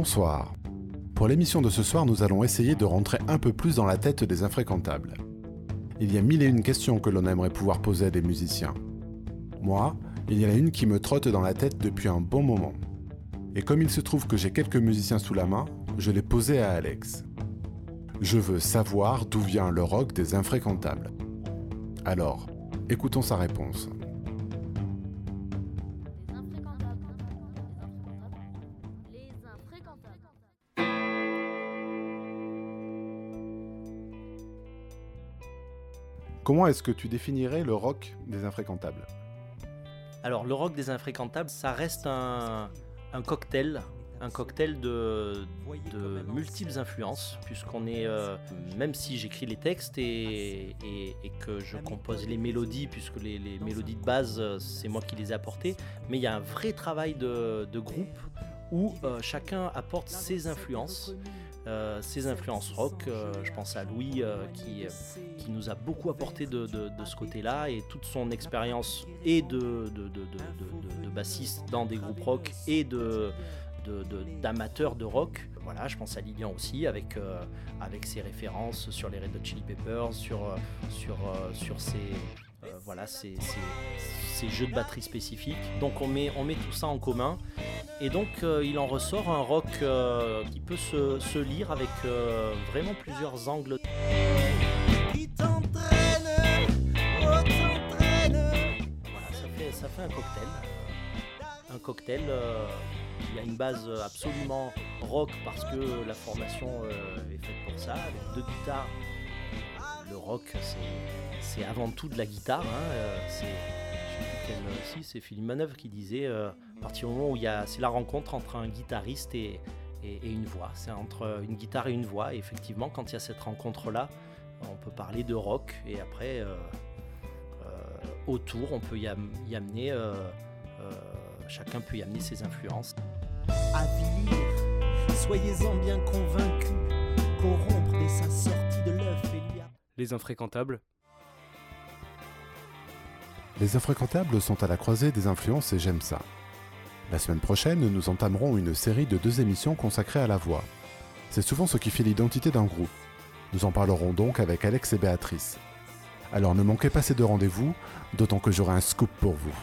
Bonsoir. Pour l'émission de ce soir, nous allons essayer de rentrer un peu plus dans la tête des infréquentables. Il y a mille et une questions que l'on aimerait pouvoir poser à des musiciens. Moi, il y en a une qui me trotte dans la tête depuis un bon moment. Et comme il se trouve que j'ai quelques musiciens sous la main, je l'ai posée à Alex. Je veux savoir d'où vient le rock des infréquentables. Alors, écoutons sa réponse. Comment est-ce que tu définirais le rock des infréquentables? Alors, le rock des infréquentables, ça reste un, cocktail, un cocktail de, multiples influences, puisqu'on est, euh, même si j'écris les textes et, que je compose les mélodies, puisque les, mélodies de base, euh, c'est moi qui les ai apportées, mais il y a un vrai travail de, de groupe où euh, chacun apporte ses influences. Euh, ses influences rock, Euh, je pense à Louis euh, qui, qui nous a beaucoup apporté de, de- ce côté-là et toute son expérience et de, de, bassiste dans des groupes rock et de d'amateurs de, rock. Voilà, je pense à Lilian aussi avec, euh, avec ses références sur les Red Hot Chili Peppers, sur, euh, sur, euh, sur ses, euh, voilà, ses- ses jeux de batterie spécifiques. Donc on met, on met tout ça en commun et donc euh, il en ressort un rock euh, qui peut se, se lire avec euh, vraiment plusieurs angles. Voilà, ça fait, ça fait un cocktail. un cocktail, il y a une base absolument rock parce que la formation est faite pour ça, avec deux guitares. Le rock, c'est- avant tout de la guitare. hein, c'est, c'est Philippe Manœuvre qui disait, euh, à partir du moment où il y a, c'est la rencontre entre un guitariste et, et- et une voix. C'est entre une guitare et une voix. Et effectivement, quand il y a cette rencontre-là, on peut parler de rock. Et après, euh, euh, autour, on peut y, am- y amener, euh, euh, chacun peut y amener ses influences. Avilir, soyez-en bien convaincus, corrompre dès sa sortie de l'œuf et lui a Les infréquentables, Les infréquentables sont à la croisée des influences et j'aime ça. La semaine prochaine, nous entamerons une série de deux émissions consacrées à la voix. C'est souvent ce qui fait l'identité d'un groupe. Nous en parlerons donc avec Alex et Béatrice. Alors ne manquez pas ces deux rendez-vous, d'autant que j'aurai un scoop pour vous.